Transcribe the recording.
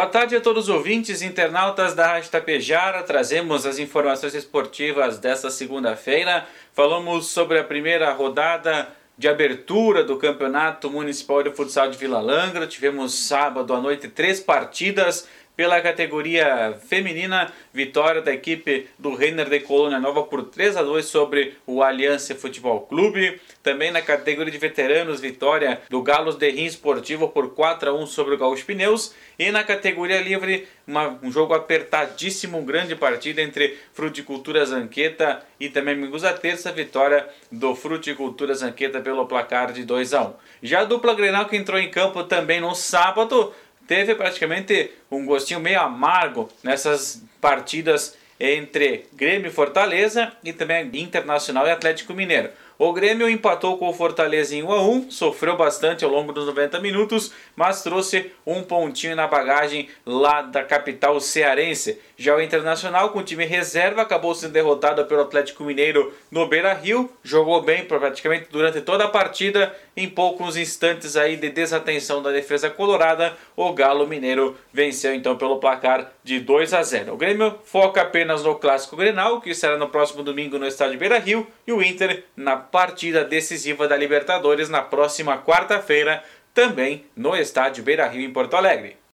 Boa tarde a todos os ouvintes internautas da Rádio Tapejara. Trazemos as informações esportivas desta segunda-feira. Falamos sobre a primeira rodada de abertura do Campeonato Municipal de Futsal de Vila Langra. Tivemos sábado à noite três partidas pela categoria feminina, vitória da equipe do Reiner de Colônia Nova por 3 a 2 sobre o Aliança Futebol Clube. Também na categoria de veteranos, vitória do Galos de Rim Esportivo por 4 a 1 sobre o Gaúcho Pneus. E na categoria livre, uma, um jogo apertadíssimo, grande partida entre Fruticultura Zanqueta e também Amigos da Terça, vitória do Fruticultura Zanqueta pelo placar de 2 a 1. Já a dupla Grenal que entrou em campo também no sábado, teve praticamente um gostinho meio amargo nessas partidas entre Grêmio e Fortaleza e também Internacional e Atlético Mineiro. O Grêmio empatou com o Fortaleza em 1 a 1, sofreu bastante ao longo dos 90 minutos, mas trouxe um pontinho na bagagem lá da capital cearense. Já o Internacional, com time reserva, acabou sendo derrotado pelo Atlético Mineiro no Beira-Rio, jogou bem praticamente durante toda a partida, em poucos instantes aí de desatenção da defesa colorada, o Galo Mineiro venceu então pelo placar de 2 a 0. O Grêmio foca apenas no clássico Grenal, que será no próximo domingo no estádio Beira-Rio, e o Inter na partida decisiva da Libertadores na próxima quarta-feira, também no estádio Beira Rio em Porto Alegre.